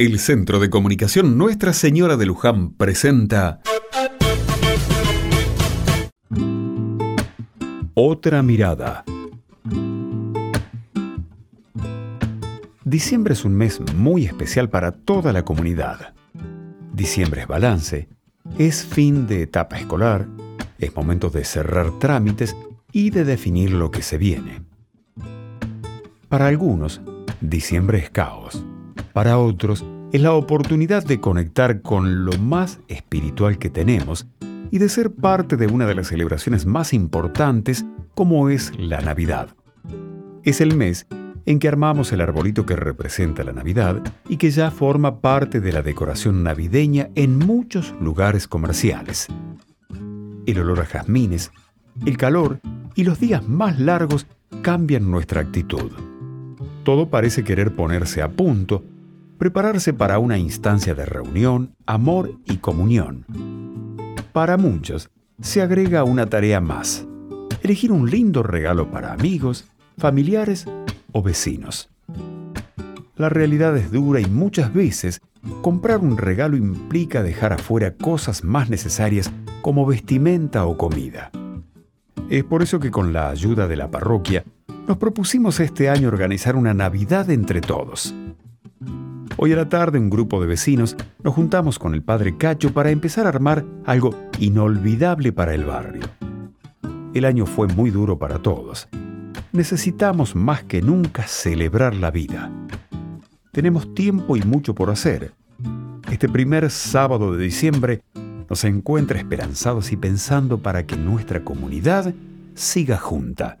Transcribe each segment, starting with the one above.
El Centro de Comunicación Nuestra Señora de Luján presenta Otra mirada. Diciembre es un mes muy especial para toda la comunidad. Diciembre es balance, es fin de etapa escolar, es momento de cerrar trámites y de definir lo que se viene. Para algunos, diciembre es caos. Para otros, es la oportunidad de conectar con lo más espiritual que tenemos y de ser parte de una de las celebraciones más importantes como es la Navidad. Es el mes en que armamos el arbolito que representa la Navidad y que ya forma parte de la decoración navideña en muchos lugares comerciales. El olor a jazmines, el calor y los días más largos cambian nuestra actitud. Todo parece querer ponerse a punto, prepararse para una instancia de reunión, amor y comunión. Para muchos, se agrega una tarea más, elegir un lindo regalo para amigos, familiares o vecinos. La realidad es dura y muchas veces comprar un regalo implica dejar afuera cosas más necesarias como vestimenta o comida. Es por eso que con la ayuda de la parroquia nos propusimos este año organizar una Navidad entre todos. Hoy a la tarde un grupo de vecinos nos juntamos con el padre Cacho para empezar a armar algo inolvidable para el barrio. El año fue muy duro para todos. Necesitamos más que nunca celebrar la vida. Tenemos tiempo y mucho por hacer. Este primer sábado de diciembre nos encuentra esperanzados y pensando para que nuestra comunidad siga junta.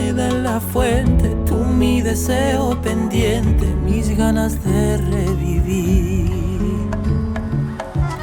Moneda en la fuente, tú mi deseo pendiente, mis ganas de revivir.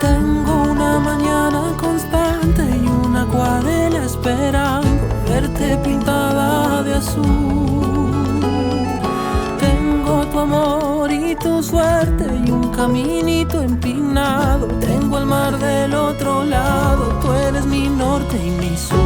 Tengo una mañana constante y una acuarela esperando verte pintada de azul. Tengo tu amor y tu suerte y un caminito empinado. Tengo el mar del otro lado, tú eres mi norte y mi sur.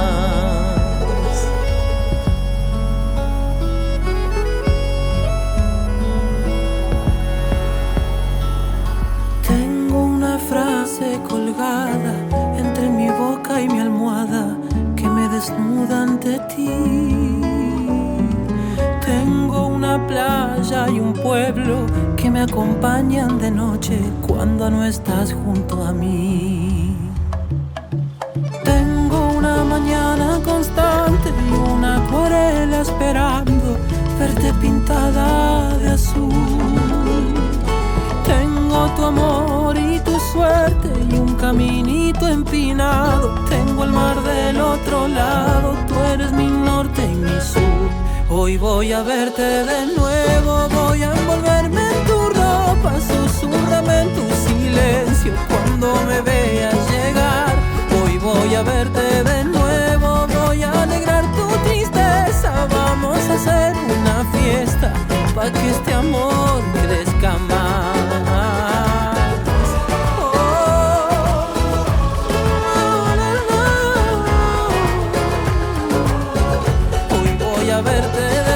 Una playa y un pueblo que me acompañan de noche cuando no estás junto a mí. Tengo una mañana constante y una acuarela esperando verte pintada de azul. Tengo tu amor y tu suerte y un caminito empinado. Tengo el mar del otro lado, tú eres mi norte y mi sur. Hoy voy a verte de nuevo, voy a envolverme en tu ropa, susurrame en tu silencio cuando me veas llegar. Hoy voy a verte verte.